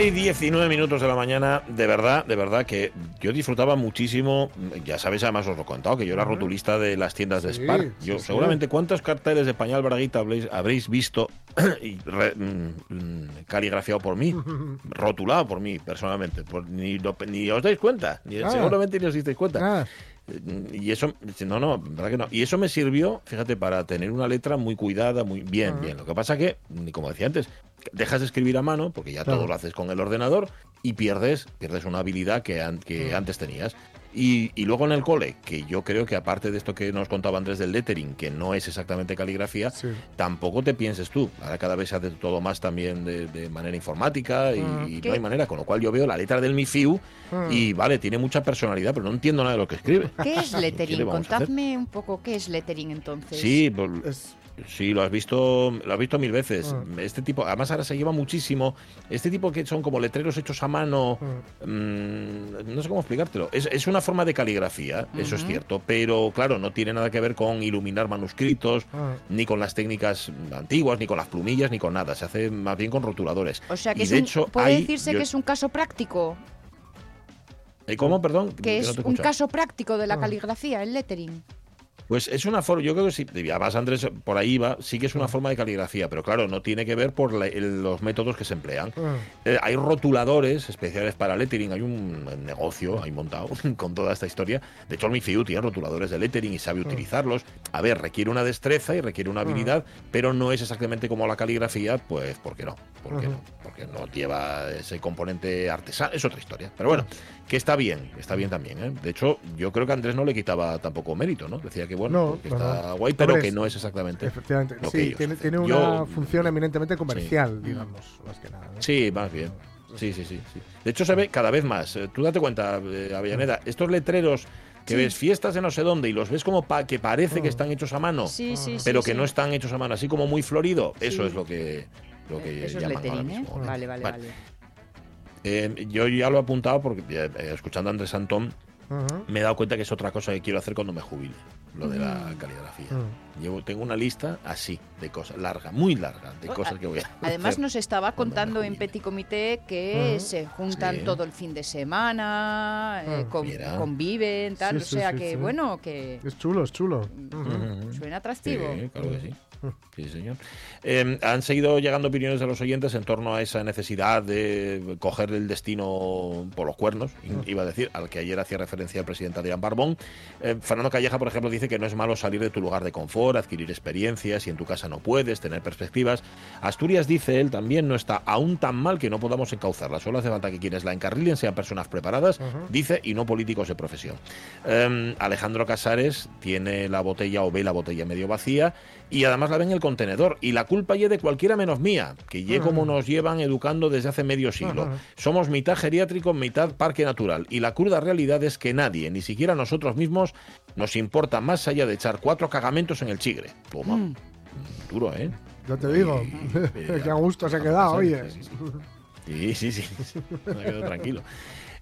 Las 12 y 19 minutos de la mañana, de verdad, de verdad que yo disfrutaba muchísimo, ya sabéis, además os lo he contado, que yo era rotulista de las tiendas de Sí, Spar. Yo sí, sí. seguramente cuántos carteles de pañal braguita habréis, habréis visto y re- mm, mm, caligrafiado por mí, rotulado por mí personalmente, por- ni, lo- ni os dais cuenta, ni, Ah. seguramente ni os disteis cuenta. Ah, Y eso, no, no, verdad que no. Y eso me sirvió, fíjate, para tener una letra muy cuidada, muy bien, Ah. bien. Lo que pasa que, como decía antes, dejas de escribir a mano, porque ya Claro. todo lo haces con el ordenador, y pierdes, pierdes una habilidad que, an- que antes tenías. Y, y luego en el cole, que yo creo que aparte de esto que nos contaba Andrés del lettering, que no es exactamente caligrafía, sí. tampoco te pienses tú. Ahora cada vez se hace todo más también de, de manera informática y, Ah. y ¿Qué? no hay manera. Con lo cual yo veo la letra del MIFIU Ah. y vale, tiene mucha personalidad, pero no entiendo nada de lo que escribe. ¿Qué es ¿Qué le lettering? hacer? Contadme un poco qué es lettering entonces. Sí, pues, Es- sí, lo has visto, lo has visto mil veces. Ah. Este tipo, además ahora se lleva muchísimo. Este tipo que son como letreros hechos a mano. ah. mm, no sé cómo explicártelo. Es, es una forma de caligrafía, eso es cierto, pero claro, no tiene nada que ver con iluminar manuscritos, Ah. ni con las técnicas antiguas, ni con las plumillas, ni con nada. Se hace más bien con rotuladores. O sea que Y es de un- hecho, puede hay- decirse yo- que es un caso práctico, ¿Eh, ¿Cómo, perdón? que es no un caso práctico de la Ah. caligrafía, el lettering. Pues es una forma, yo creo que y además Andrés por ahí va, sí que es una forma de caligrafía, pero claro, no tiene que ver por la- el- los métodos que se emplean. Ah. Eh, hay rotuladores especiales para lettering, hay un negocio ahí montado con toda esta historia. De hecho, el MIFIU tiene rotuladores de lettering y sabe utilizarlos. A ver, requiere una destreza y requiere una habilidad, pero no es exactamente como la caligrafía, pues ¿por qué no? ¿Por qué Ujú. no? Porque no lleva ese componente artesano, es otra historia. Pero bueno, que está bien, está bien también. ¿eh? De hecho, yo creo que Andrés no le quitaba tampoco mérito, ¿no? Decía que bueno, No, que no, está no. guay, pero que no es exactamente. Efectivamente, lo que sí, ellos tiene, tiene una Yo- función eminentemente comercial, digamos, más que nada. ¿no? Sí, más bien. Sí, sí, sí, sí. De hecho, se ve cada vez más. Eh, Tú date cuenta, eh, Avellaneda, estos letreros que Sí. ves fiestas de no sé dónde y los ves como pa- que parece que Mm. están hechos a mano, Sí, sí, sí. pero que sí. no están hechos a mano, así como muy florido. Eso Sí. es lo que, lo que Eso es lettering, ¿eh? Vale, vale, Vale. vale. Eh, yo ya lo he apuntado porque eh, eh, escuchando a Andrés Antón me he dado cuenta que es otra cosa que quiero hacer cuando me jubile, lo de la caligrafía. Llevo, tengo una lista así de cosas, larga, muy larga, de Oh, cosas que voy a Además hacer. nos estaba contando en. Petit Comité que se juntan Sí. todo el fin de semana, eh, con- conviven, tal. Sí, o sea sí, que, sí. bueno, que Es chulo, es chulo. Mm. Suena atractivo. Sí, claro que sí. Sí, señor. Eh, han seguido llegando opiniones de los oyentes en torno a esa necesidad de coger el destino por los cuernos, i- iba a decir, al que ayer hacía referencia el presidente Adrián Barbón. Eh, Fernando Calleja, por ejemplo, dice que no es malo salir de tu lugar de confort, adquirir experiencias, y en tu casa no puedes, tener perspectivas. Asturias, dice él, también no está aún tan mal que no podamos encauzarla. Solo hace falta que quienes la encarrilen sean personas preparadas, dice, y no políticos de profesión. Eh, Alejandro Casares tiene la botella o ve la botella medio vacía y además la ve en el contenedor. Y la culpa ye de cualquiera menos mía, que ye como nos llevan educando desde hace medio siglo. Somos mitad geriátrico, mitad parque natural. Y la cruda realidad es que nadie, ni siquiera nosotros mismos, nos importa más allá de echar cuatro cagamentos en el chigre. Toma. Mm. Duro, ¿eh? Ya te digo. Qué a gusto se ha quedado, oye. Sí, sí, sí. Sí, sí, sí. Me quedo tranquilo.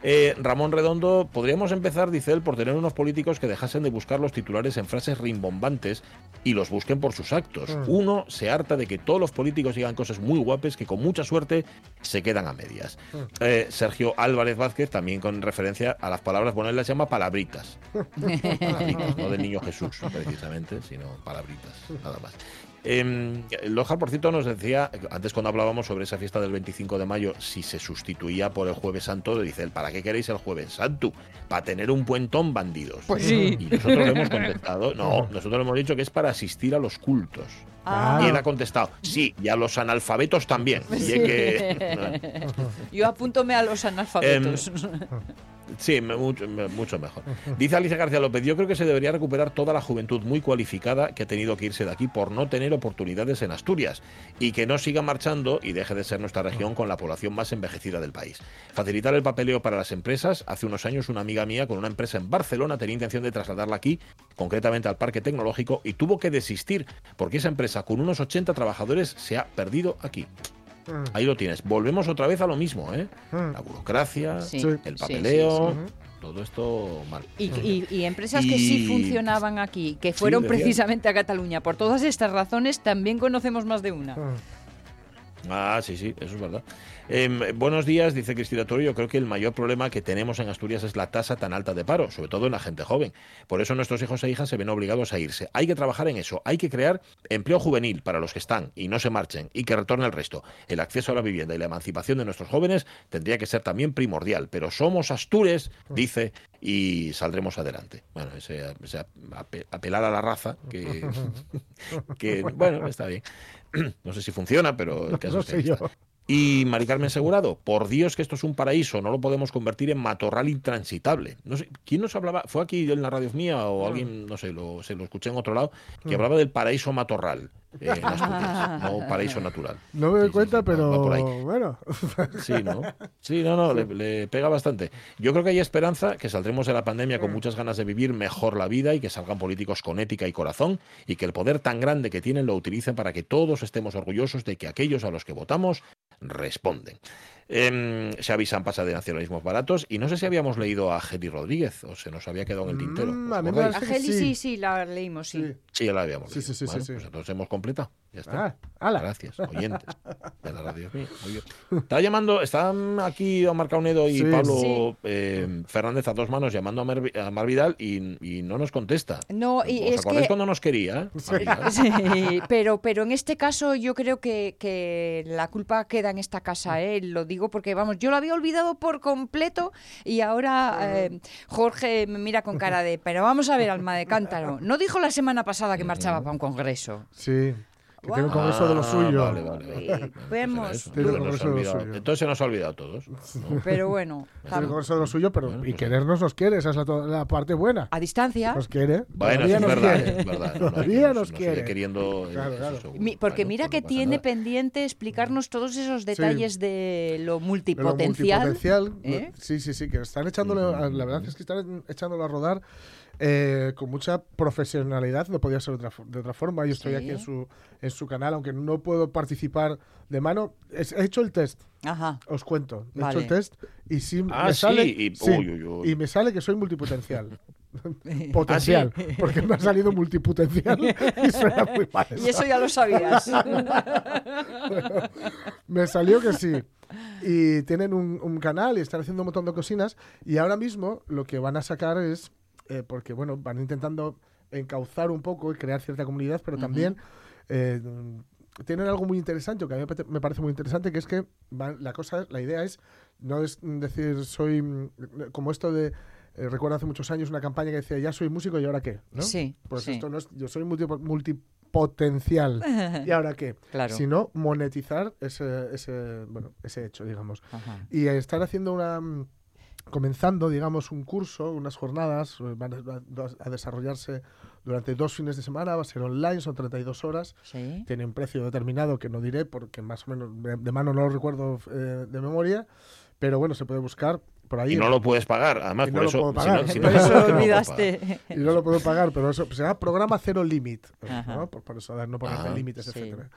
Eh, Ramón Redondo, podríamos empezar, dice él, por tener unos políticos que dejasen de buscar los titulares en frases rimbombantes y los busquen por sus actos. Mm. Uno se harta de que todos los políticos digan cosas muy guapes que con mucha suerte se quedan a medias. Mm. Eh, Sergio Álvarez Vázquez, también con referencia a las palabras, bueno, él las llama palabritas. Palabritas, no del niño Jesús, precisamente, sino palabritas, nada más. Eh, Lojar, por cierto, nos decía, antes cuando hablábamos sobre esa fiesta del 25 de mayo, si se sustituía por el Jueves Santo, dice, ¿para qué queréis el Jueves Santo? Para tener un puentón bandidos. Pues sí. Y nosotros le hemos contestado, no, nosotros le hemos dicho que es para asistir a los cultos. Ah. Y él ha contestado, sí, y a los analfabetos también. Y Sí. es que- Yo apúntome a los analfabetos. Sí, mucho, mucho mejor. Dice Alicia García López, yo creo que se debería recuperar toda la juventud muy cualificada que ha tenido que irse de aquí por no tener oportunidades en Asturias y que no siga marchando y deje de ser nuestra región con la población más envejecida del país. Facilitar el papeleo para las empresas. Hace unos años una amiga mía con una empresa en Barcelona tenía intención de trasladarla aquí, concretamente al Parque Tecnológico, y tuvo que desistir porque esa empresa con unos 80 trabajadores se ha perdido aquí. Mm. Ahí lo tienes. Volvemos otra vez a lo mismo, ¿eh? Mm. La burocracia, Sí, el sí, papeleo, sí, todo esto mal. Y, y- y empresas que sí funcionaban aquí, que fueron precisamente a Cataluña. Por todas estas razones, también conocemos más de una. Mm. Ah, sí, sí, eso es verdad. Em, buenos días, dice Cristina Toro. Yo creo que el mayor problema que tenemos en Asturias es la tasa tan alta de paro, sobre todo en la gente joven. Por eso nuestros hijos e hijas se ven obligados a irse. Hay que trabajar en eso. Hay que crear empleo juvenil para los que están y no se marchen y que retorne el resto. El acceso a la vivienda y la emancipación de nuestros jóvenes tendría que ser también primordial. Pero somos Astures, dice, y saldremos adelante. Bueno, ese, ese ape- apelar a la raza, que, que bueno, está bien. No sé si funciona, pero el caso No es que Y Mari Carmen Segurado, por Dios que esto es un paraíso, no lo podemos convertir en matorral intransitable. No sé, ¿quién nos hablaba? ¿Fue aquí en la radio mía o alguien, no sé, lo, se lo escuché en otro lado, que hablaba del paraíso matorral eh, en Asturias, no paraíso natural. No me doy sí, cuenta, sí, va- va por ahí. pero bueno. Sí, ¿no? Sí, no, no, le, le pega bastante. Yo creo que hay esperanza que saldremos de la pandemia con muchas ganas de vivir mejor la vida y que salgan políticos con ética y corazón y que el poder tan grande que tienen lo utilicen para que todos estemos orgullosos de que aquellos a los que votamos responden. Eh, Xavi Sampas de nacionalismos baratos y no sé si habíamos leído a Geli Rodríguez o se nos había quedado en el tintero. Mm, ¿Os a Angeli, sí. sí, sí, la leímos, sí. Sí. Sí, ya la habíamos Sí, leído. sí, sí, Bueno, sí, sí. Pues entonces hemos completado. Ya está. Ah, ala. Gracias, oyentes de la radio. Está llamando, están aquí Omar Caunedo y Sí. Pablo Sí. eh, Fernández a dos manos llamando a, Mar Vidal y, y no nos contesta. No, y ¿Os es acordáis que cuando nos quería? Sí, pero, pero en este caso yo creo que, que la culpa queda en esta casa, ¿eh? lo digo porque, vamos, yo lo había olvidado por completo y ahora eh, Jorge me mira con cara de, pero vamos a ver, alma de cántaro, ¿no dijo la semana pasada que marchaba para un congreso? Sí. Que tiene un congreso de lo Ah, suyo. Vale, vale, vemos. Tiene un nos congreso de lo suyo. Entonces se nos ha olvidado a todos. ¿no? Pero bueno, Tiene un congreso de lo suyo, pero Bueno, y pues- querernos nos quiere, esa es la, la parte buena. a distancia. Nos quiere. Bueno, todavía es nos verdad, quiere. es verdad. No, no, Todavía nos sigue quiere. queriendo, eh, Claro, claro. Mi- porque Bueno, mira pues que no tiene nada. pendiente explicarnos todos esos detalles de lo De lo multipotencial. multipotencial, ¿eh? Sí, sí, sí, que están echándolo, la verdad es que están echándolo a rodar eh, con mucha profesionalidad, no podía ser de otra, fo- de otra forma. Yo estoy Sí. aquí en su, en su canal, aunque no puedo participar de mano. Es- he hecho el test, Ajá. os cuento. He Vale. hecho el test y sí Ah, me sí, sale, y- sí, uy, uy, uy. y me sale que soy multipotencial. Potencial, porque me ha salido multipotencial y suena muy mal. Y eso ya lo sabías. Me salió que sí. Y tienen un, un canal y están haciendo un montón de cocinas. Y ahora mismo lo que van a sacar es, eh, porque bueno, van intentando encauzar un poco y crear cierta comunidad, pero también eh, tienen algo muy interesante, que a mí me parece muy interesante, que es que van- la cosa, la idea es no es decir soy mm, como esto de eh, recuerdo hace muchos años una campaña que decía ya soy músico y ahora qué, ¿no? Sí, Pues sí. esto no es, yo soy multipo- multipotencial y ahora qué, Claro. sino monetizar ese, ese, bueno, ese hecho, digamos. Ajá. Y estar haciendo una mm, comenzando, digamos, un curso, unas jornadas, eh, van a, desarrollarse durante dos fines de semana, va a ser online, son 32 horas, Sí. tiene un precio determinado que no diré porque más o menos de, de mano no lo recuerdo eh, de memoria, pero bueno, se puede buscar por ahí. Y no lo puedes pagar, además, Y por no lo eso. puedo si pagar. no- si Por no- eso no lo puedo olvidaste. y no lo puedo pagar, pero eso se llama programa cero. ¿no? Por, por eso no ponerte Ah, límites, sí. etcétera.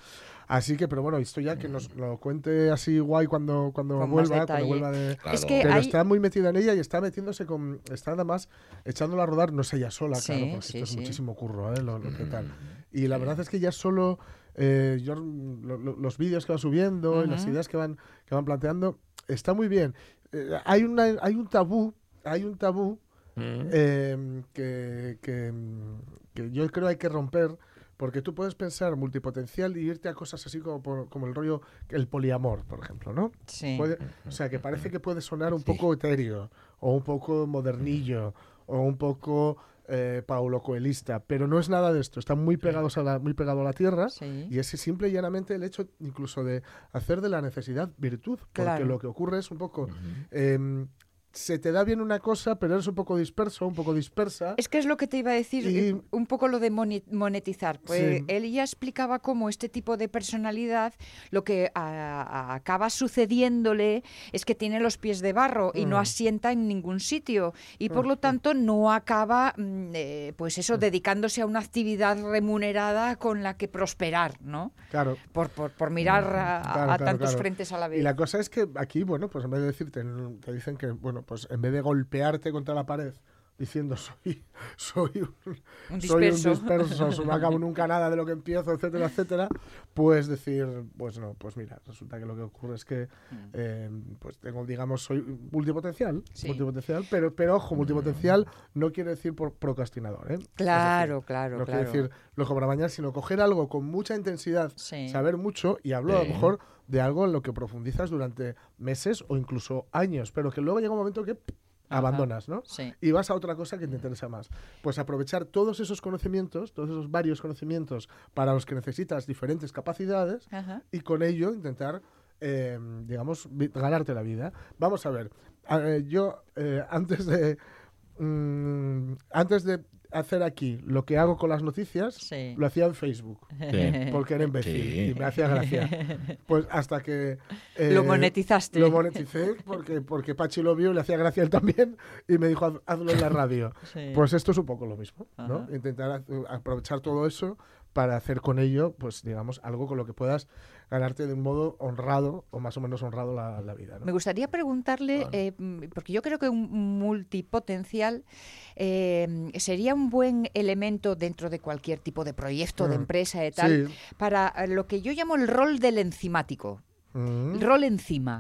Así que, pero bueno, esto ya que nos lo cuente así guay cuando, cuando Con vuelva, cuando vuelva de, Claro. Es que pero hay- está muy metida en ella y está metiéndose con. Está nada más echándola a rodar, no es ella sola, Sí, claro, porque sí, esto es muchísimo curro, ¿eh? Lo, lo que tal. Mm. Y la verdad es que ya solo. eh, yo, lo- lo- los vídeos que va subiendo y las ideas que van, que van planteando, está muy bien. Eh, hay, una, hay un tabú, hay un tabú Mm. eh, que, que, que yo creo hay que romper Porque tú puedes pensar multipotencial y irte a cosas así como, por- como el rollo, el poliamor, por ejemplo, ¿no? Sí. Puede- o sea, que parece que puede sonar un poco etéreo, o un poco modernillo, o un poco eh, paulo coelista, pero no es nada de esto. Están muy pegados a la, muy pegado a la tierra. Sí. Y es simple y llanamente el hecho incluso de hacer de la necesidad virtud, porque Claro. lo que ocurre es un poco... se te da bien una cosa, pero eres un poco disperso, un poco dispersa. Es que es lo que te iba a decir, Y- eh, un poco lo de monetizar. Pues Sí. él ya explicaba cómo este tipo de personalidad lo que a- a- acaba sucediéndole es que tiene los pies de barro y no Mm. asienta en ningún sitio y por lo tanto no acaba, mm, eh, pues eso, dedicándose a una actividad remunerada con la que prosperar, ¿no? Claro. Por, por, por mirar a, a Claro, claro, tantos claro. frentes a la vez. Y la cosa es que aquí, bueno, pues en vez de decirte, te dicen que, bueno, pues en vez de golpearte contra la pared diciendo soy, soy un, Un soy un disperso. no acabo nunca nada de lo que empiezo, etcétera, etcétera, pues decir, pues no, pues mira, resulta que lo que ocurre es que, eh, pues tengo, digamos, soy multipotencial, Mm. Sí. multipotencial, pero, pero ojo, multipotencial no quiere decir por procrastinador, ¿eh? Claro, decir, claro, no claro. quiere decir loco para mañana, sino coger algo con mucha intensidad, Sí. saber mucho y hablo a lo mejor de algo en lo que profundizas durante meses o incluso años, pero que luego llega un momento que abandonas, ¿no? Sí. Y vas a otra cosa que te interesa más. Pues aprovechar todos esos conocimientos, todos esos varios conocimientos para los que necesitas diferentes capacidades Ajá. y con ello intentar, eh, digamos, ganarte la vida. Vamos a ver, eh, yo eh, antes de mm, antes de hacer aquí lo que hago con las noticias, Sí. lo hacía en Facebook. Porque era imbécil Sí. y me hacía gracia. Pues hasta que... eh, Lo monetizaste. Lo moneticé porque, porque Pachi lo vio y le hacía gracia a él también y me dijo, "Haz- hazlo en la radio. Sí. Pues esto es un poco lo mismo, ¿no? Intentar aprovechar todo eso para hacer con ello, pues digamos, algo con lo que puedas ganarte de un modo honrado o más o menos honrado la, la vida. ¿no? Me gustaría preguntarle, eh, porque yo creo que un multipotencial eh, sería un buen elemento dentro de cualquier tipo de proyecto, de Mm, empresa, de tal, sí. para lo que yo llamo el rol del enzimático. Mm. Rol enzima.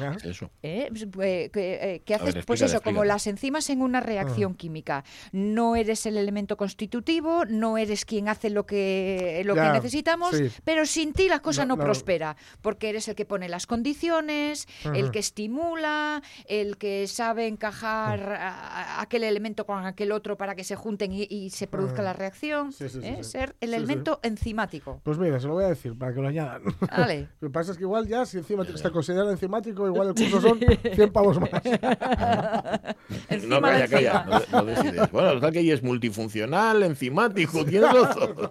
Ah, Eso. ¿eh? Pues, eh, que, eh, haces ver, pues eso como las enzimas en una reacción química no eres el elemento constitutivo no eres quien hace lo que lo Ya, que necesitamos sí. pero sin ti la cosa No, no, no. prospera porque eres el que pone las condiciones el que estimula el que sabe encajar a- a- aquel elemento con aquel otro para que se junten y, y se produzca Ujú. la reacción Sí, sí, ¿eh? ser el elemento enzimático Pues mira, se lo voy a decir para que lo añadan. vale Lo que pasa es que igual ya, si encima está considerado enzimático, igual el curso son 100 pavos más. No, calla, calla. No, no decides. Bueno, total que es multifuncional, enzimático, tienes todo.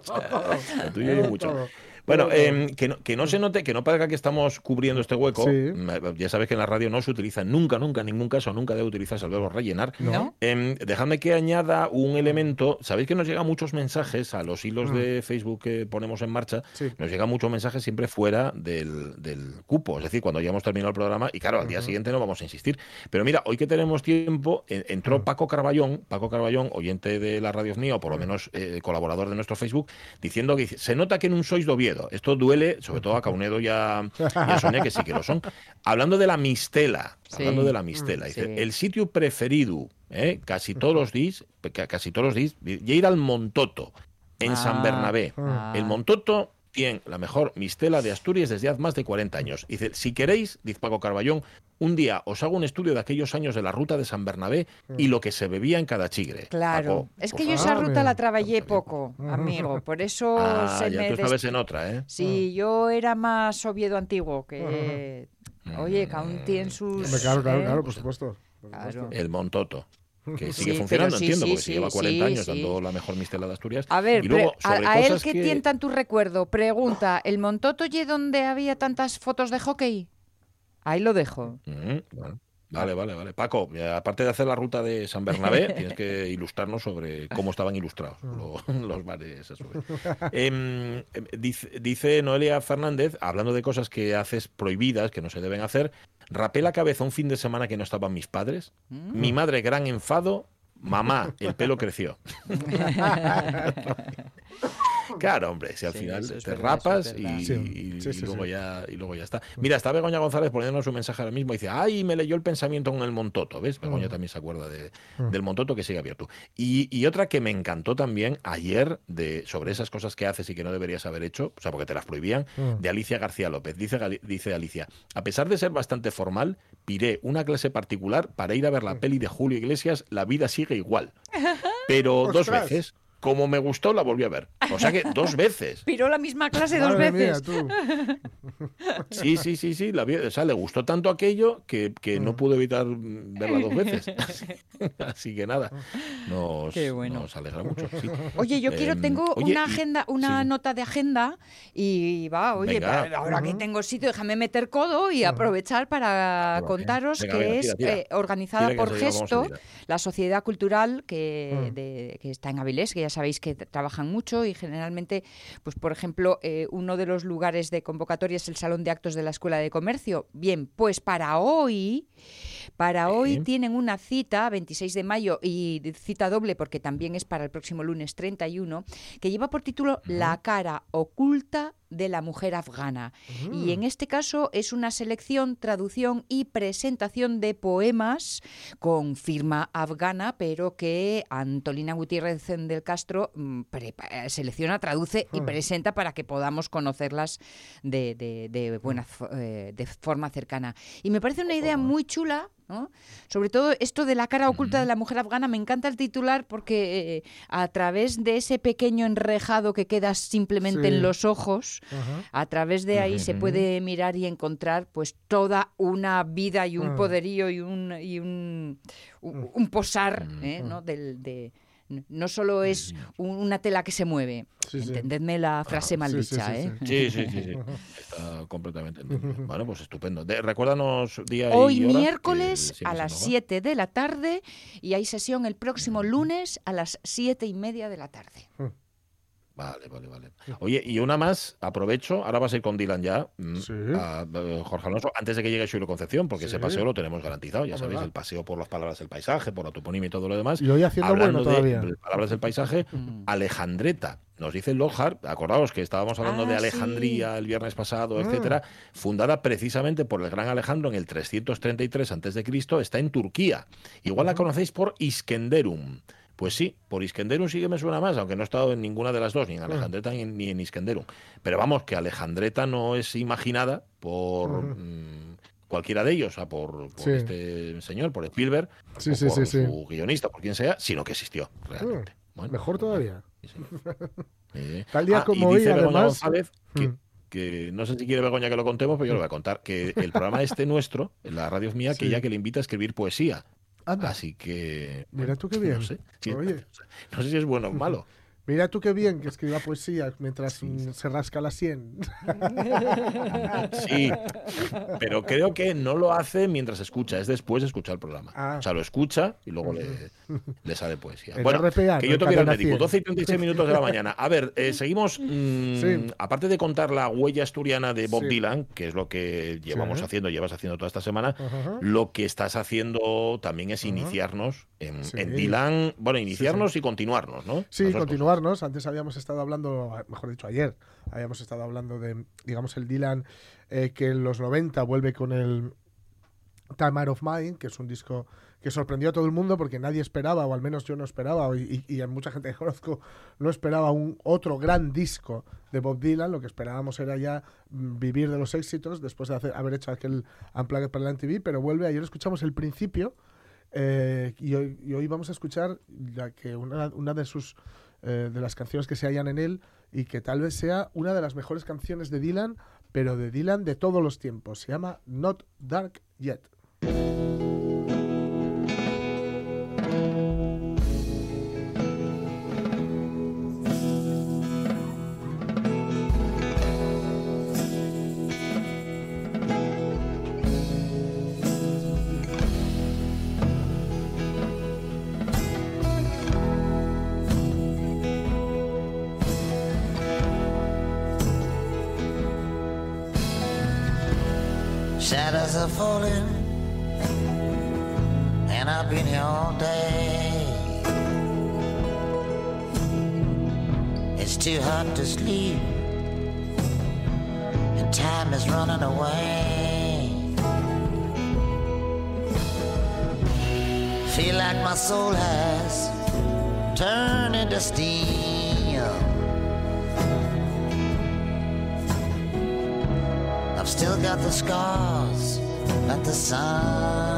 Lo tuyo hay Todo, mucho. todo. Bueno, em, que, no, que no se note, que no parezca que estamos cubriendo este hueco. Sí. Mm, Ya sabes que en la radio no se utiliza nunca, nunca, en ningún caso, nunca debe utilizarse el verbo rellenar. ¿No? Em, dejadme que añada un elemento. Sabéis que nos llegan muchos mensajes a los hilos de Facebook que ponemos en marcha. Mm. Sí. Nos llegan muchos mensajes siempre fuera del, del cupo. Es decir, cuando ya hemos terminado el programa. Y claro, al día siguiente no vamos a insistir. Pero mira, hoy que tenemos tiempo, Mm. entró Paco Carballón, Paco Carballón, oyente de la radio mía, o por lo menos eh, colaborador de nuestro Facebook, diciendo que dice, se nota que no sois de Oviedo. Esto duele, sobre todo a Caunedo y a, y a Sonia, que sí que lo son. Hablando de la mistela, Sí. hablando de la mistela, dice, Sí. el sitio preferido, ¿eh? casi todos los días, ca- casi todos los días, y ir al Montoto, en San Ah, Bernabé. ah. El Montoto tiene la mejor mistela de Asturias desde hace más de 40 años. Dice, si queréis, dice Paco Carballón, un día os hago un estudio de aquellos años de la ruta de San Bernabé y lo que se bebía en cada chigre. Claro, Paco, es que yo esa ruta la trabajé poco, amigo, por eso Ah, se ya me tú des- estabas en otra, ¿eh? Sí, yo era más Oviedo antiguo, que... Oye, que aún tiene sus... Claro, claro, ¿eh? claro, por supuesto. por Claro. supuesto. El Montoto. Que sigue funcionando, sí, entiendo, sí, porque se lleva sí, 40 sí, años dando la mejor mistela de Asturias. A ver, y luego, a- él que, que tiene tanto recuerdo, pregunta, ¿el Montoto y donde había tantas fotos de hockey? Ahí lo dejo. Bueno. Vale, vale, vale. Paco, eh, aparte de hacer la ruta de San Bernabé, tienes que ilustrarnos sobre cómo estaban ilustrados lo- los bares azules. Em, em, dice, dice Noelia Fernández, hablando de cosas que haces prohibidas, que no se deben hacer, rapé la cabeza un fin de semana que no estaban mis padres, Mm. mi madre gran enfado, mamá, el pelo creció. Claro, hombre, si al Sí, final te verdad, rapas y. Sí. y- Sí, y luego sí. Ya, y luego ya está. Mira, está Begoña González poniéndonos un mensaje ahora mismo. Dice, ay, me leyó el pensamiento con el Montoto. ¿Ves? Begoña Mm. también se acuerda de- Mm. del Montoto que sigue abierto. Y, y otra que me encantó también ayer de, sobre esas cosas que haces y que no deberías haber hecho, o sea, porque te las prohibían, Mm. de Alicia García López. Dice, dice Alicia, a pesar de ser bastante formal, piré una clase particular para ir a ver la Mm. peli de Julio Iglesias, La vida sigue igual. Pero dos veces. Como me gustó, la volví a ver. O sea que dos veces. Piró la misma clase dos Madre mía, veces. tú. Sí, sí, sí, sí. La vi, o sea, le gustó tanto aquello que, que no pudo evitar verla dos veces. Así, que nada, nos, Qué bueno. nos alegra mucho. sí. Oye, yo quiero, Em, tengo oye, una agenda, una sí. nota de agenda y va, oye, Venga. ahora que tengo sitio, déjame meter codo y aprovechar para Venga, contaros venga, que venga, es tira, tira. eh, organizada Tira por Gesto, la sociedad cultural que, Mm. de- que está en Avilés, que ya sabéis que trabajan mucho y generalmente, pues por ejemplo, eh, uno de los lugares de convocatoria es el Salón de Actos de la Escuela de Comercio. Bien, pues para hoy, para Sí. hoy tienen una cita, 26 de mayo, y cita doble porque también es para el próximo lunes 31, que lleva por título La cara oculta de la mujer afgana. Y en este caso es una selección, traducción y presentación de poemas con firma afgana, pero que Antolina Gutiérrez del Castro mm, eh, selecciona, traduce y Hmm. presenta para que podamos conocerlas de, de- de buena fo- eh, de forma cercana. Y me parece una idea muy chula. ¿No? Sobre todo esto de la cara oculta de la mujer afgana, me encanta el titular porque eh, a través de ese pequeño enrejado que queda simplemente Sí. en los ojos, Ajá. a través de ahí se puede mirar y encontrar pues toda una vida y un Mm. poderío y un, y un, un- un posar Mm. ¿eh? ¿no? Del, de, no solo es un- una tela que se mueve, Sí, sí. entendedme la frase mal Sí, sí, dicha, sí, ¿eh? Sí, sí, sí, sí. Está completamente entendido. Bueno, pues estupendo. De- recuérdanos día Hoy y hora, miércoles a las nos va. 7 de la tarde y hay sesión el próximo lunes a las 7 y media de la tarde. Vale, vale, vale. Oye, y una más, aprovecho, ahora vas a ir con Dylan ya, mm, Sí. a, eh, Jorge Alonso, antes de que llegue Xulo Concepción, porque ese paseo lo tenemos garantizado, ya sabéis, el paseo por las palabras del paisaje, por la toponimia y todo lo demás. Y hoy haciendo Hablando bueno de todavía. palabras del paisaje. Alejandreta, nos dice Lohar, acordaos que estábamos hablando de Ah, Alejandría el viernes pasado, Ah. etcétera, fundada precisamente por el gran Alejandro en el 333 a.C., está en Turquía. Igual la conocéis por Iskenderun. Pues sí, por Iskenderun sí que me suena más, aunque no he estado en ninguna de las dos, ni en Alejandreta ni en, ni en Iskenderun. Pero vamos, que Alejandreta no es imaginada por mm, cualquiera de ellos, o sea, por, por Sí. este señor, por Spielberg, Sí, o sí, por su guionista, por quien sea, sino que existió realmente. Bueno, Mejor todavía. Sí, sí. Eh, Tal día ah, como hoy, además- González que, Mm. que no sé si quiere Begoña que lo contemos, pero yo lo voy a contar, que el programa este nuestro, en la radio es mía, que Sí. ya que le invita a escribir poesía. Anda. Así que... Mira tú qué no bien. sé, si- Oye. no sé si es bueno o malo. Mira tú qué bien que escriba poesía mientras mm, se rasca la sien. Sí, pero creo que no lo hace mientras escucha, es después de escuchar el programa. Ah. O sea, lo escucha y luego le, le sale poesía. En Bueno, RPA, que no yo en tengo que ir al médico, 100. 12 y 36 minutos de la mañana. A ver, eh, seguimos, mm, Sí. aparte de contar la huella asturiana de Bob Sí. Dylan, que es lo que llevamos Sí. haciendo, llevas haciendo toda esta semana, Ajá. lo que estás haciendo también es iniciarnos en, Sí. en Dylan, bueno, iniciarnos y continuarnos, ¿no? Sí, Las Antes habíamos estado hablando, mejor dicho, ayer, habíamos estado hablando de, digamos, el Dylan eh, que en los 90 vuelve con el Time Out of Mind, que es un disco que sorprendió a todo el mundo porque nadie esperaba, o al menos yo no esperaba, y, y- y mucha gente que conozco no esperaba un otro gran disco de Bob Dylan. Lo que esperábamos era ya mm, vivir de los éxitos después de hacer- haber hecho aquel Unplugged para la MTV, pero vuelve. Ayer escuchamos el principio eh, y, hoy, y hoy vamos a escuchar la que una, una de sus eh, de las canciones que se hallan en él y que tal vez sea una de las mejores canciones de Dylan, pero de Dylan de todos los tiempos. Se llama Not Dark Yet. Too hot to sleep, and time is running away. Feel like my soul has turned into steel. I've still got the scars that the sun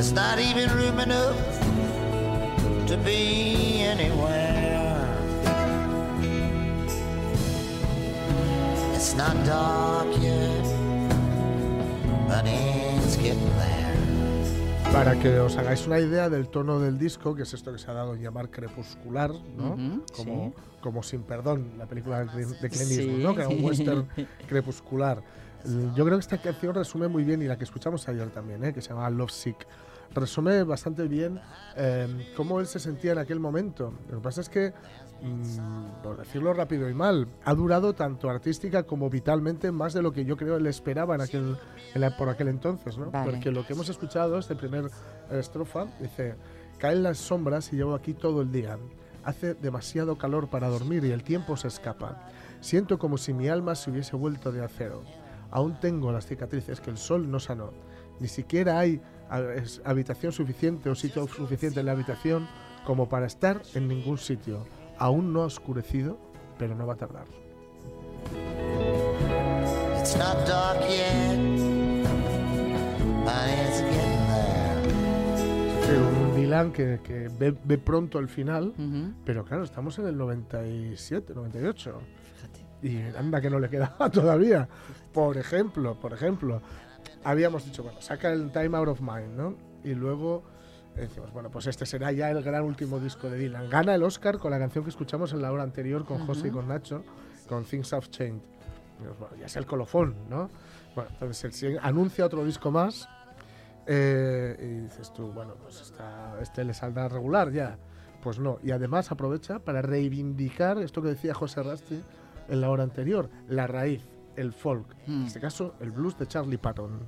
There's not even room enough to be anywhere. It's not dark yet, but it's getting there. Para que os hagáis una idea del tono del disco, que es esto que se ha dado en llamar crepuscular, ¿no? Como, sí. como Sin Perdón, la película de Clint de Clint Sí. Eastwood, ¿no? Que era un western crepuscular. Yo creo que esta canción resume muy bien, y la que escuchamos ayer también, ¿eh? que se llama Love Sick, resume bastante bien eh, cómo él se sentía en aquel momento. Lo que pasa es que, mm, por decirlo rápido y mal, ha durado tanto artística como vitalmente más de lo que yo creo él esperaba en aquel, en la- por aquel entonces, ¿no? Vale. Porque lo que hemos escuchado, este primer eh, estrofa, dice, caen las sombras y llevo aquí todo el día. Hace demasiado calor para dormir y el tiempo se escapa. Siento como si mi alma se hubiese vuelto de acero. Aún tengo las cicatrices que el sol no sanó. Ni siquiera hay habitación suficiente o sitio suficiente en la habitación como para estar en ningún sitio. Aún no ha oscurecido, pero no va a tardar. It's not dark yet, but it's getting there. Sí, un Dylan que, que ve, ve pronto el final, pero claro, estamos en el 97, 98. Fíjate. Y anda que no le quedaba todavía. Por ejemplo, por ejemplo, habíamos dicho, bueno, saca el Time Out of Mind, ¿no? Y luego decimos, bueno, pues este será ya el gran último disco de Dylan. Gana el Oscar con la canción que escuchamos en la hora anterior con José y con Nacho, con Things Have Changed. Bueno, ya es el colofón, ¿no? Bueno, entonces él anuncia otro disco más eh, y dices tú, bueno, pues está, este le saldrá regular ya. Pues no, y además aprovecha para reivindicar esto que decía José Rasti en la hora anterior, la raíz, el folk, en Mm. este caso el blues de Charlie Patton.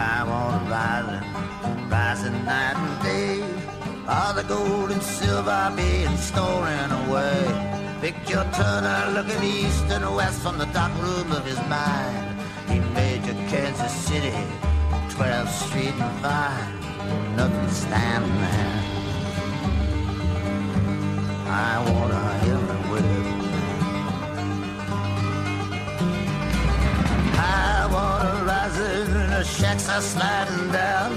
I want to rise and rising night and day. All the gold and silver being away. Picture Turner looking east and west from the dark room of his mind. Kansas City, 12th Street and Vine. Nothing standing there. I want to everywhere. I wanna rise and the shacks are sliding down.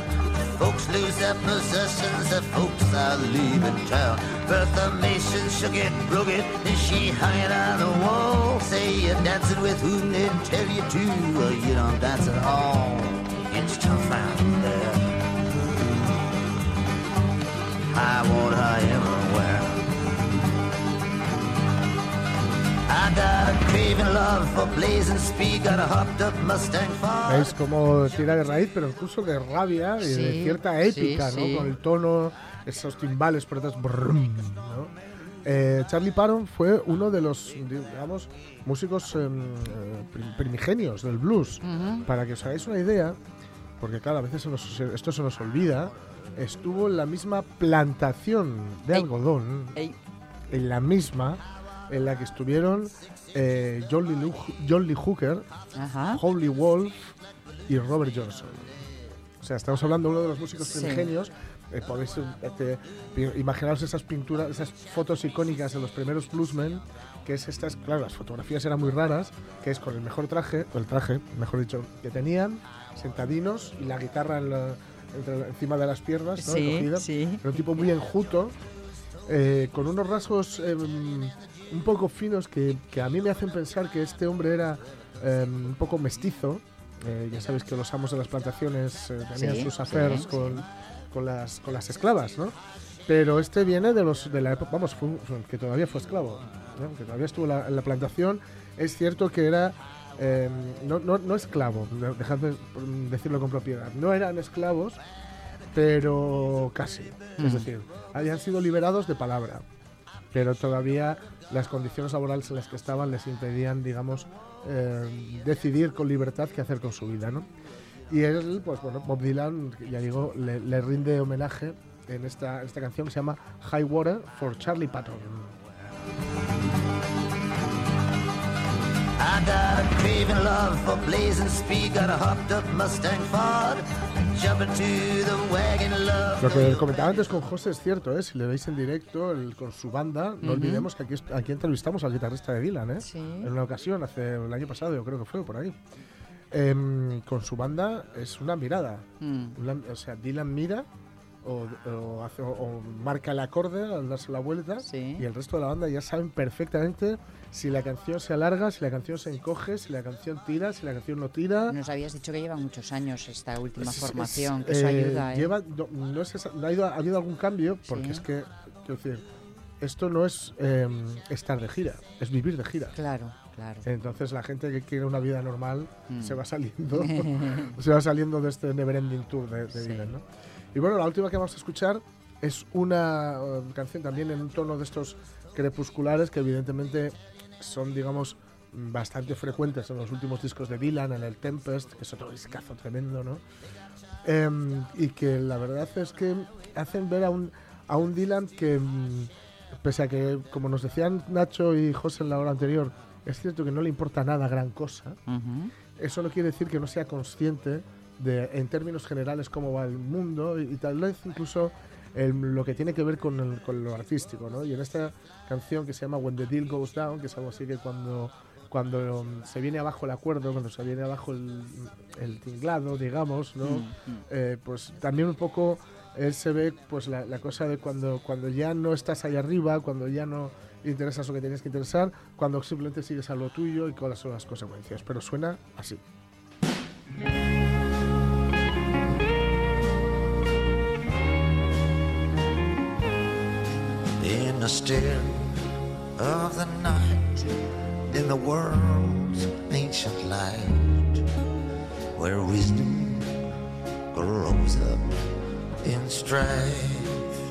Folks lose their possessions, the folks are leaving town. Bertha Mason shook it, broke it, and she hung it on the wall. Say you're dancing with whom they tell you to, or you don't dance at all. It's tough out there. I want her everywhere. ¿Veis cómo tira de raíz, pero incluso de rabia y de Sí, cierta épica, sí, ¿no? sí. Con el tono, esos timbales por detrás. brum, ¿no? Eh, Charlie Patton fue uno de los, digamos, músicos em, eh, prim- primigenios del blues. Ujú. Para que os hagáis una idea, porque claro, a veces se nos- esto se nos olvida, estuvo en la misma plantación de Ey. algodón, Ey, en la misma en la que estuvieron eh, John, Lee Lu- John Lee Hooker, Ajá. Holy Wolf y Robert Johnson. O sea, estamos hablando de uno de los músicos Sí. primigenios. Eh, podéis eh, este, imaginaros esas pinturas, esas fotos icónicas de los primeros bluesmen, que es estas, claro, las fotografías eran muy raras, que es con el mejor traje, o el traje, mejor dicho, que tenían, sentadinos y la guitarra en la- entre- encima de las piernas, ¿no? Sí, sí. Era un tipo muy enjuto, eh, con unos rasgos em, un poco finos que, que a mí me hacen pensar que este hombre era em, un poco mestizo. Eh, ya sabéis que los amos de las plantaciones eh, tenían Sí, sus affairs sí. con, con, las, con las esclavas, ¿no? Pero este viene de los de la época, vamos, fue un- fue- que todavía fue esclavo, ¿no? que todavía estuvo la- en la plantación. Es cierto que era em, no, no, no esclavo, de- dejadme mm, decirlo con propiedad. No eran esclavos, pero casi. Es Mm. decir, habían sido liberados de palabra, pero todavía las condiciones laborales en las que estaban les impedían, digamos, eh, decidir con libertad qué hacer con su vida, ¿no? Y él, pues bueno, Bob Dylan, ya digo, le, rinde homenaje en esta, esta canción que se llama High Water for Charlie Patton. Jumping to the wagon love. Lo que comentaba antes con José es cierto, ¿eh? si le veis en directo el- con su banda, no Ujú. olvidemos que aquí, aquí entrevistamos al guitarrista de Dylan, ¿eh? Sí. en una ocasión, hace el año pasado, yo creo que fue por ahí. Em, con su banda es una mirada. Mm. Una- o sea, Dylan mira o, o hace- o- marca el acorde al darse la vuelta Sí. y el resto de la banda ya saben perfectamente si la canción se alarga, si la canción se encoge, si la canción tira, si la canción no tira. Nos habías dicho que lleva muchos años esta última Es- es- formación, que eh, eso ayuda, ¿eh? lleva- no, no es esa- ha, ido, ha habido algún cambio porque Sí. es que, quiero decir, esto no es em, estar de gira, es vivir de gira. Claro, claro. Entonces la gente que quiere una vida normal Mm. se va saliendo, se va saliendo de este Neverending Tour de, de Sí. Dylan, ¿no? Y bueno, la última que vamos a escuchar es una eh, canción también en un tono de estos crepusculares que evidentemente son, digamos, bastante frecuentes en los últimos discos de Dylan, en el Tempest, que es otro discazo tremendo, ¿no? Em, y que la verdad es que hacen ver a un, a un Dylan que, mm, pese a que, como nos decían Nacho y José en la hora anterior, es cierto que no le importa nada gran cosa, Ujú. eso no quiere decir que no sea consciente de, en términos generales, cómo va el mundo y, y tal vez incluso el- lo que tiene que ver con, el- con lo artístico, ¿no? Y en esta canción que se llama When the Deal Goes Down, que es algo así que cuando, cuando se viene abajo el acuerdo, cuando se viene abajo el, el tinglado, digamos, ¿no? Mm, mm. Eh, pues también un poco él se ve pues la, la cosa de cuando, cuando ya no estás ahí arriba, cuando ya no interesas lo que tienes que interesar, cuando simplemente sigues a lo tuyo y cuáles son las consecuencias. Pero suena así. The still of the night, in the world's ancient light, where wisdom grows up in strife.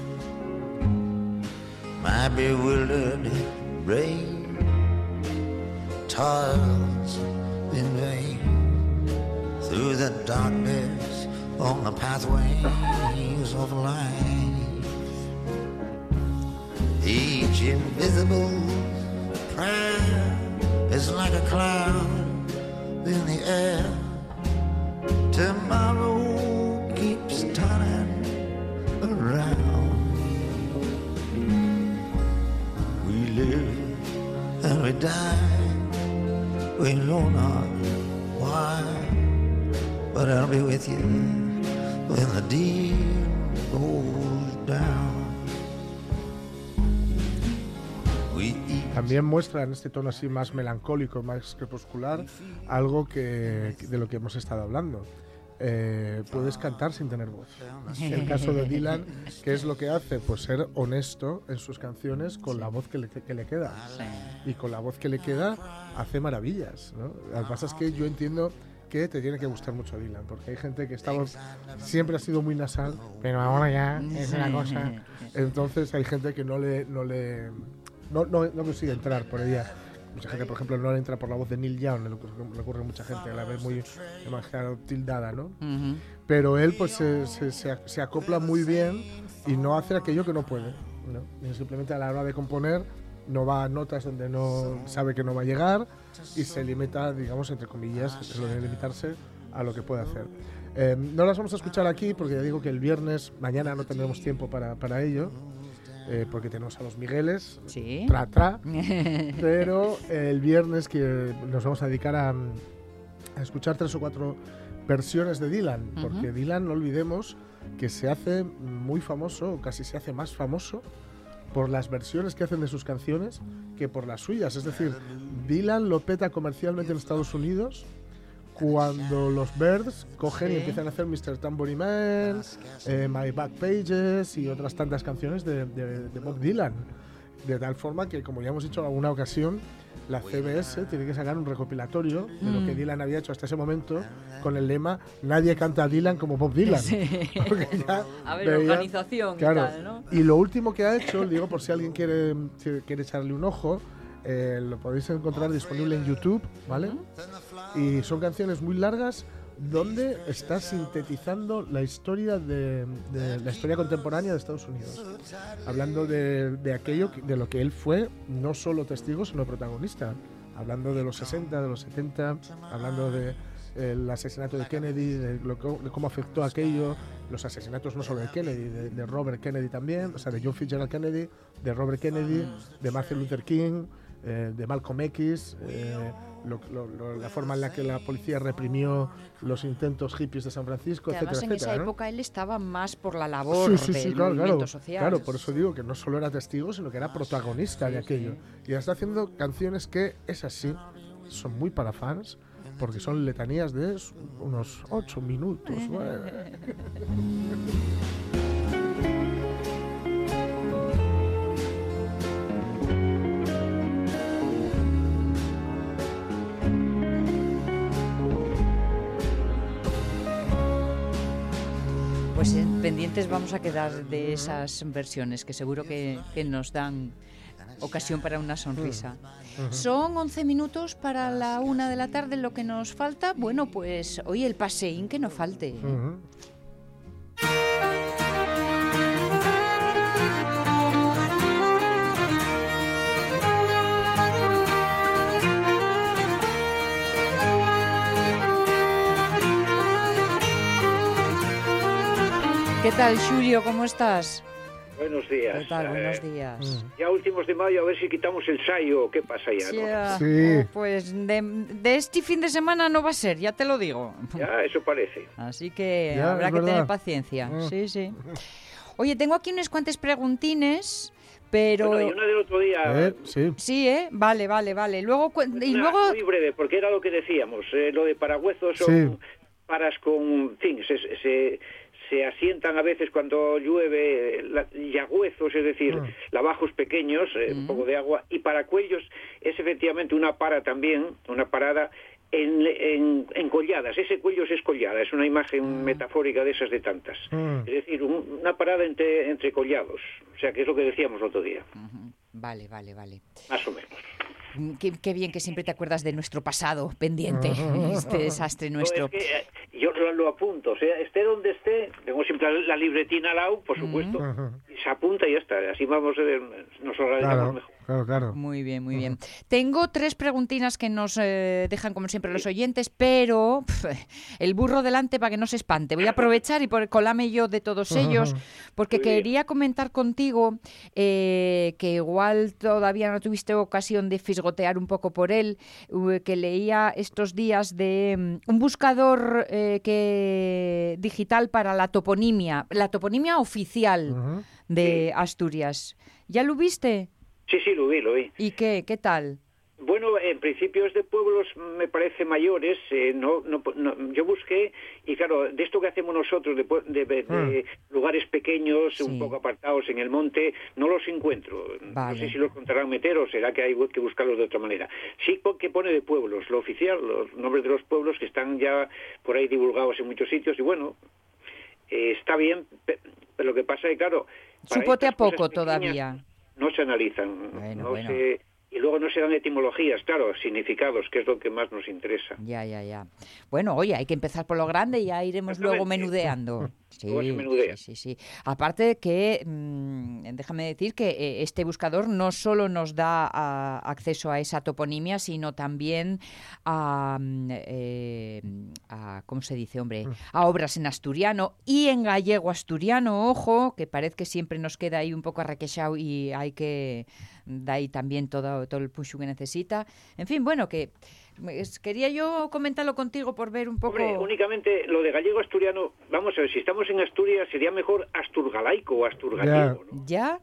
My bewildered brain toils in vain through the darkness on the pathways of life. Invisible prayer is like a cloud in the air. Tomorrow keeps turning around. We live and we die. We know not why, but I'll be with you when the deal goes down. También muestra en este tono así más melancólico, más crepuscular, algo que, de lo que hemos estado hablando. Eh, puedes cantar sin tener voz. El caso de Dylan, ¿qué es lo que hace? Pues ser honesto en sus canciones con la voz que le, que le queda. Y con la voz que le queda hace maravillas. ¿no? Lo que pasa es que yo entiendo que te tiene que gustar mucho Dylan, porque hay gente que estaba, siempre ha sido muy nasal, pero ahora ya es una cosa. Entonces hay gente que no le, no le no, no, no consigue entrar por ella. Mucha gente, por ejemplo, no entra por la voz de Neil Young, le ocurre- a mucha gente, la ve muy demasiado tildada, ¿no? Pero él pues se, se- acopla muy bien y no hace aquello que no puede, ¿no? Y simplemente a la hora de componer no va a notas donde no sabe que no va a llegar y se limita, digamos, entre comillas, lo de limitarse a lo que puede hacer. Eh, no las vamos a escuchar aquí porque ya digo que el viernes, mañana no tendremos tiempo para, para ello, eh, porque tenemos a los Migueles, Sí. tra, tra, pero el viernes que nos vamos a dedicar a, a escuchar tres o cuatro versiones de Dylan, porque. Dylan, no olvidemos, que se hace muy famoso, casi se hace más famoso, por las versiones que hacen de sus canciones que por las suyas. Es decir, Dylan lo peta comercialmente en Estados Unidos cuando los Birds cogen y Sí. empiezan a hacer Mr. Tambourine Man, eh, My Back Pages y otras tantas canciones de, de- de Bob Dylan. De tal forma que, como ya hemos dicho en alguna ocasión, la CBS tiene que sacar un recopilatorio de lo que Dylan había hecho hasta ese momento con el lema Nadie canta a Dylan como Bob Dylan. Ya A ver, veía- organización y claro. tal, ¿no? Y lo último que ha hecho, digo por si alguien quiere, quiere echarle un ojo, eh, lo podéis encontrar disponible en YouTube, ¿vale? Y son canciones muy largas donde está sintetizando la historia de, de la historia contemporánea de Estados Unidos, hablando de, de aquello que- de lo que él fue no solo testigo sino protagonista, hablando de los 60, de los 70, hablando de el asesinato de Kennedy, de, lo de cómo afectó aquello, los asesinatos no solo de Kennedy, de, de Robert Kennedy también, o sea, de John Fitzgerald Kennedy, de Robert Kennedy, de Martin Luther King, eh, de Malcolm X, eh, lo- lo- lo- la forma en la que la policía reprimió los intentos hippies de San Francisco, Que además etcétera, en esa etcétera, ¿no? época él estaba más por la labor Sí, sí, sí, del claro, movimiento claro. social. Claro, por eso digo que no solo era testigo, sino que era protagonista de aquello. Y está haciendo canciones que, es así, son muy para fans, porque son letanías de unos ocho minutos. Pues eh, pendientes vamos a quedar de esas versiones que seguro que, que nos dan ocasión para una sonrisa. Son 11 minutos para la una de la tarde lo que nos falta. Bueno, pues hoy el paseín que no falte. ¿Qué tal, Julio? ¿Cómo estás? Buenos días. ¿Qué tal? Buenos Eh, días. Ya últimos de mayo, a ver si quitamos el sayo. ¿Qué pasa ya? no? Sí. oh, Pues de, de este fin de semana no va a ser, ya te lo digo. Ya, eso parece. Así que Ya, habrá que tener paciencia. Mm. Sí, sí. Oye, tengo aquí unos cuantos preguntines, pero... Bueno, y una del otro día. Eh, sí. Sí, ¿eh? Vale, vale, vale. Luego, y una luego... Muy breve, porque era lo que decíamos. eh, lo de paragüezos son Sí. paras con. En fin, se, se, se asientan a veces cuando llueve, eh, la- yagüezos, es decir, Mm. lavajos pequeños, eh, un poco de agua. Y paracuellos es efectivamente una para también, una parada. En, en, en colladas, ese cuello es collada, es una imagen metafórica de esas de tantas. Mm. Es decir, un- una parada entre, entre collados, o sea, que es lo que decíamos el otro día. Vale, vale, vale. más o menos. Mm, Qué, qué bien que siempre te acuerdas de nuestro pasado pendiente, este desastre No, nuestro. es que, eh, yo lo, lo apunto, o sea, esté donde esté, tengo siempre la libretina al lado, por supuesto, Ujú. y se apunta y ya está, así vamos, eh, nos organizamos Claro, mejor. Claro, claro. Muy bien, muy bien. Tengo tres preguntinas que nos eh, dejan como siempre los oyentes, pero el burro delante para que no se espante. Voy a aprovechar y por colame yo de todos ellos, porque Muy bien. quería comentar contigo eh, que igual todavía no tuviste ocasión de fisgotear un poco por él, que leía estos días de mm, un buscador eh, que digital para la toponimia, la toponimia oficial de Asturias. ¿Ya lo viste? Sí, sí, lo vi, lo vi. ¿Y qué? ¿Qué tal? Bueno, en principio es de pueblos, me parece, mayores. eh, no, no, no- yo busqué, y claro, de esto que hacemos nosotros, de, de- de- de lugares pequeños, Sí. un poco apartados en el monte, no los encuentro. Vale. No sé si los contarán meter o será que hay que buscarlos de otra manera. Sí que pone de pueblos, lo oficial, los nombres de los pueblos que están ya por ahí divulgados en muchos sitios, y bueno, eh, está bien, pe- pero lo que pasa es que, claro... para Supote a poco todavía. No se analizan, Bueno, no bueno. se- y luego no se dan etimologías, claro, significados, que es lo que más nos interesa. Ya, ya, ya. Bueno, oye, hay que empezar por lo grande y ya iremos luego menudeando. Sí, sí, sí, sí. Aparte de que, mm, déjame decir que eh, este buscador no solo nos da ah, acceso a esa toponimia, sino también a, mm, eh, a, ¿cómo se dice, hombre? A obras en asturiano y en gallego asturiano, ojo, que parece que siempre nos queda ahí un poco arrequechado y hay que dar ahí también todo, todo el push que necesita. En fin, bueno, que quería yo comentarlo contigo por ver un poco... Hombre, únicamente lo de gallego asturiano, vamos a ver, si estamos en Asturias sería mejor asturgalaico o asturgallego, ¿no? ¿Ya?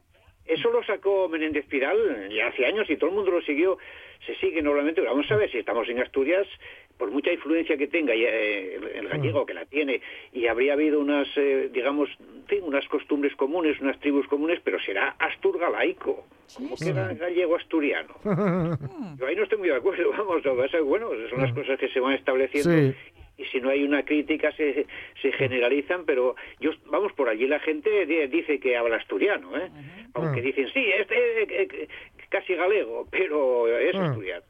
Eso lo sacó Menéndez Pidal ya hace años y todo el mundo lo siguió. Se sigue normalmente. Pero vamos a ver si estamos en Asturias, por mucha influencia que tenga y, eh, el, gallego que la tiene, y habría habido unas, eh, digamos, unas costumbres comunes, unas tribus comunes, pero será asturgalaico. ¿Cómo que era gallego asturiano? Yo ahí no estoy muy de acuerdo, vamos, lo que es bueno, son las cosas que se van estableciendo Sí. y si no hay una crítica se, se generalizan, pero yo vamos por allí la gente di- dice que habla asturiano, ¿eh? aunque dicen sí, este eh, eh, casi galego, pero es asturiano.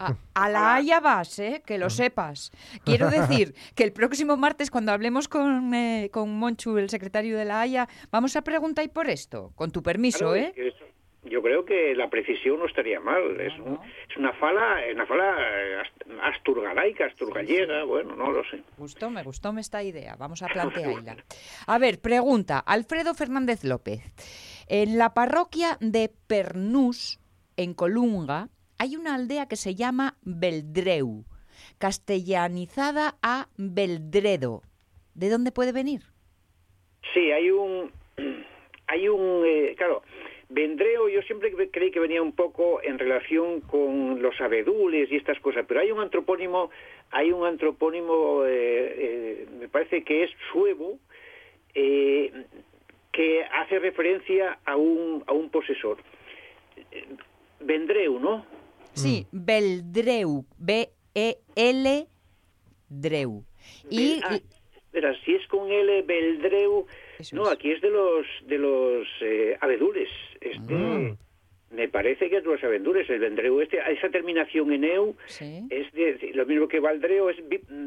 A, a la Haya vas, ¿eh? que lo sepas. Quiero decir que el próximo martes, cuando hablemos con, eh, con Monchu, el secretario de la Haya, vamos a preguntar y por esto, con tu permiso, Claro, ¿eh? es que eso- yo creo que la precisión no estaría mal. Es, un- es una fala, una fala eh, ast- asturgalaica, asturgallega, bueno, no lo sé. Gustó, me gustó esta idea. Vamos a plantearla. A ver, pregunta. Alfredo Fernández López. En la parroquia de Pernús, en Colunga, hay una aldea que se llama Beldreu, castellanizada a Beldredo. ¿De dónde puede venir? Sí, hay un, hay un, eh, claro, Vendreo yo siempre cre- creí que venía un poco en relación con los abedules y estas cosas, pero hay un antropónimo, hay un antropónimo, eh, eh, me parece que es suevo, eh, que hace referencia a un, a un posesor. Eh, Vendreu, ¿no? Sí, Beldreu, B-E-L Dreu. Y Ah, espera, si es con L, Beldreu, Eso no, es. aquí es de los de los eh, abedules. Este, Ah. Me parece que es de los abedules, el Vendreu. Este, esa terminación en eu Sí. es de, lo mismo que Valdreo, es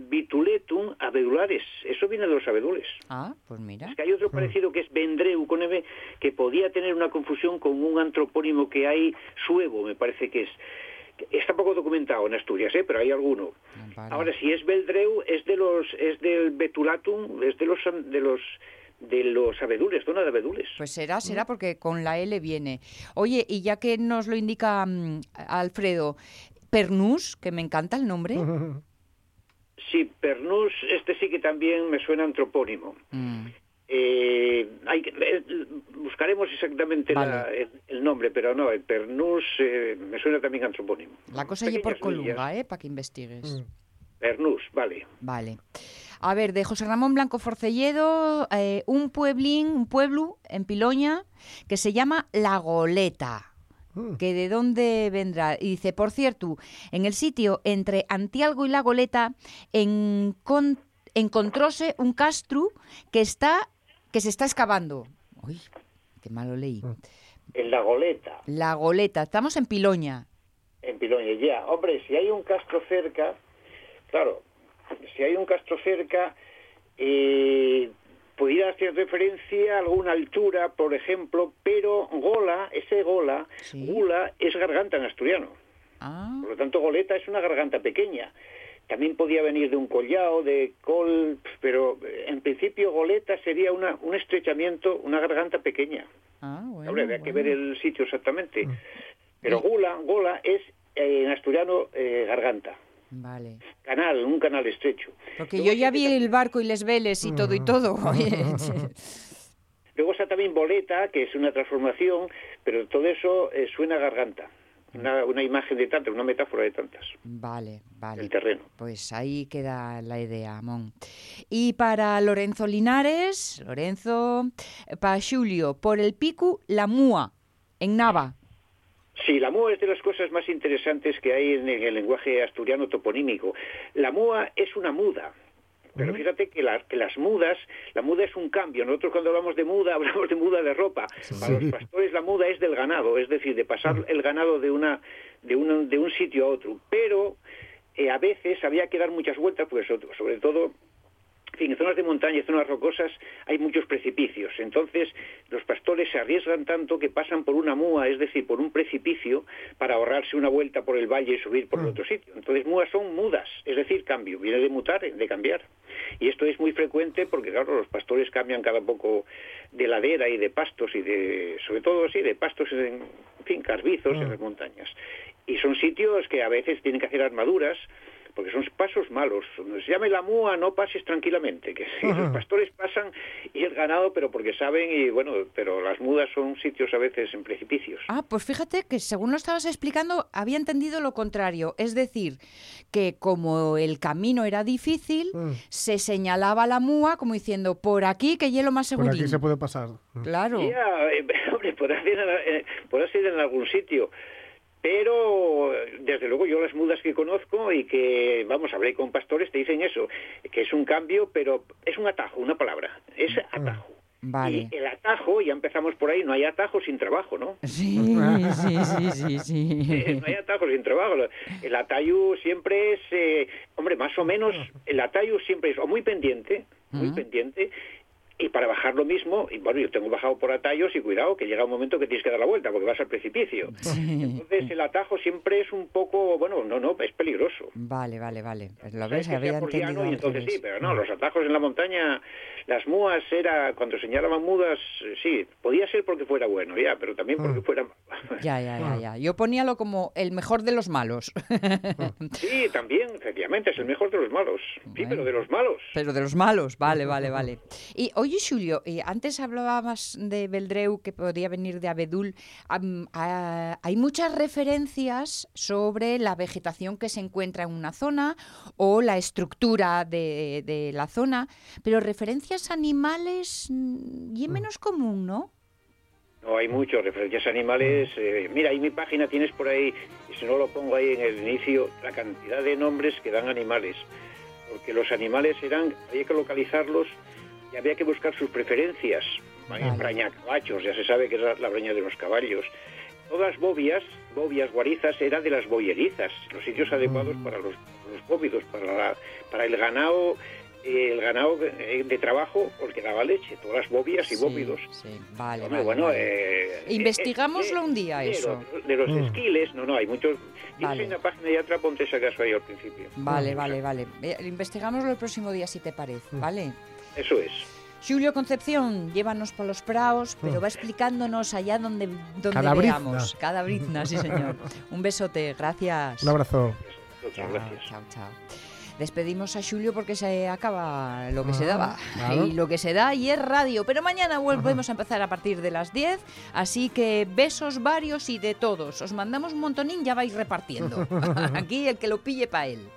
Vituletum abedulares. Eso viene de los abedules. Ah, pues mira. Es que hay otro parecido que es Vendreu con M, que podía tener una confusión con un antropónimo que hay suevo, me parece que es. Está poco documentado en Asturias, ¿eh? pero hay alguno. Vale. Ahora, si es Beldreu, es de los, es del Betulatum, es de los, de los, de los abedules, zona de abedules. Pues será, será porque con la L viene. Oye, y ya que nos lo indica mm, Alfredo, Pernús, que me encanta el nombre. Sí, Pernús, este sí que también me suena antropónimo. Mm, hay que- eh, buscaremos exactamente Vale. la- el, el nombre, pero no, el Pernús eh, me suena también antropónimo. La cosa allí por. Colunga, ¿eh? Para que investigues. Mm. Pernús, vale. Vale. A ver, de José Ramón Blanco Forcelledo, eh, un pueblín, un pueblo en Piloña que se llama La Goleta. Mm. que de dónde vendrá. Y dice, por cierto, en el sitio entre Antialgo y La Goleta encon- encontróse un castro que está que se está excavando. Uy, qué malo leí. En la goleta, La Goleta, estamos en Piloña. en Piloña, ya. Hombre, si hay un castro cerca, claro, si hay un castro cerca, eh, pudiera hacer referencia a alguna altura, por ejemplo, pero gola, ese gola, Sí. gula es garganta en asturiano. Ah, Por lo tanto, goleta es una garganta pequeña. También podía venir de un collao, de col, pero eh, en principio goleta sería una, un estrechamiento, una garganta pequeña. ah bueno, habría que ver el sitio exactamente. Pero gula, gola es eh, en asturiano eh, garganta. Vale. Canal, un canal estrecho. Porque Luego yo ya vi el barco y les veles y todo y todo. Oye, Luego está también boleta, que es una transformación, pero todo eso eh, suena a garganta. Una, una imagen de tantas, una metáfora de tantas, vale, vale. el terreno. Pues ahí queda la idea, Mon. Y para Lorenzo Linares, Lorenzo, para Julio, por el pico, la múa, en Nava. Sí, la MUA es de las cosas más interesantes que hay en el lenguaje asturiano toponímico. La MUA es una muda. Pero fíjate que, la- que las mudas, la muda es un cambio. Nosotros cuando hablamos de muda, hablamos de muda de ropa. Para los pastores la muda es del ganado, es decir, de pasar el ganado de, una, de, un, de un sitio a otro. Pero eh, a veces había que dar muchas vueltas, sobre- sobre todo en zonas de montaña, en zonas rocosas, hay muchos precipicios. Entonces, los pastores se arriesgan tanto que pasan por una múa, es decir, por un precipicio, para ahorrarse una vuelta por el valle y subir por el otro sitio. Entonces, múas son mudas, es decir, cambio. Viene de mutar, de cambiar. Y esto es muy frecuente porque, claro, los pastores cambian cada poco de ladera y de pastos y de, sobre todo, sí, de pastos, en, en fin, carbizos en las montañas. Y son sitios que a veces tienen que hacer armaduras porque son pasos malos. Donde se llame la mua, no pases tranquilamente, que sí, los pastores pasan y el ganado, pero porque saben, y bueno, pero las mudas son sitios a veces en precipicios. Ah, pues fíjate que según lo estabas explicando, había entendido lo contrario. Es decir, que como el camino era difícil, Mm. se señalaba la múa como diciendo, por aquí que hielo más Por segurín. aquí se puede pasar. Claro. Ya, eh, hombre, podrá ser, en- eh, ser en algún sitio. Pero, desde luego, yo las mudas que conozco y que, vamos, hablé con pastores, te dicen eso, que es un cambio, pero es un atajo, una palabra, es atajo. Vale. Y el atajo, ya empezamos por ahí, no hay atajo sin trabajo, ¿no? Sí, sí, sí, sí, sí. Eh, no hay atajo sin trabajo. El atayu siempre es, eh, hombre, más o menos, el atayu siempre es o muy pendiente, muy Ujú. pendiente, y para bajar lo mismo, y bueno, yo tengo bajado por atallos y cuidado, que llega un momento que tienes que dar la vuelta porque vas al precipicio. Entonces el atajo siempre es un poco, bueno, no, no, es peligroso. Vale, vale, vale. Pues lo ves, había entendido y entonces sí, pero no, los atajos en la montaña, las muas era, cuando señalaban mudas, eh, sí, podía ser porque fuera bueno, ya, pero también porque fuera Ya, ya, ya, ya. Yo poníalo como el mejor de los malos. Sí, también, efectivamente, es el mejor de los malos. Sí, Bueno. pero de los malos. Pero de los malos, vale, vale, vale. Y oye, Julio, eh, antes hablabas de Beldreu que podía venir de Abedul. Hay muchas referencias sobre la vegetación que se encuentra en una zona o la estructura de, de la zona, pero referencias animales mm, y es menos común, ¿no? No, hay muchos referencias animales. eh, mira, ahí mi página tienes por ahí, y si no lo pongo ahí en el inicio, la cantidad de nombres que dan animales. Porque los animales eran, había que localizarlos y había que buscar sus preferencias. Vale. Braña cabachos, ya se sabe que es la, braña de los caballos. Todas bobias, bobias, guarizas, eran de las boyerizas, los sitios adecuados para los, los bóvidos, para, la- para el ganado eh, el ganado eh, de trabajo porque daba leche, todas las bobias y Sí, bóvidos. Sí, vale, bueno, vale. eh, Investigámoslo eh, un día, de eso. los- De los Mm. esquiles, no, no, hay muchos. Vale. La página de otra, ponte ese caso ahí al principio. Vale, vale, vale. Eh, Investigámoslo el próximo día si te parece, Mm. ¿vale? Eso es. Julio Concepción, llévanos por los praos, pero va explicándonos allá donde, donde Cada brizna. veamos. Cada brizna, sí señor. Un besote, gracias. Un abrazo. Muchas Chao, gracias. chao, chao. Despedimos a Julio porque se acaba lo que se Ah, daba. claro. Y lo que se da y es radio. Pero mañana volvemos a empezar a partir de las 10. Así que besos varios y de todos. Os mandamos un montonín, ya vais repartiendo. Aquí el que lo pille para él.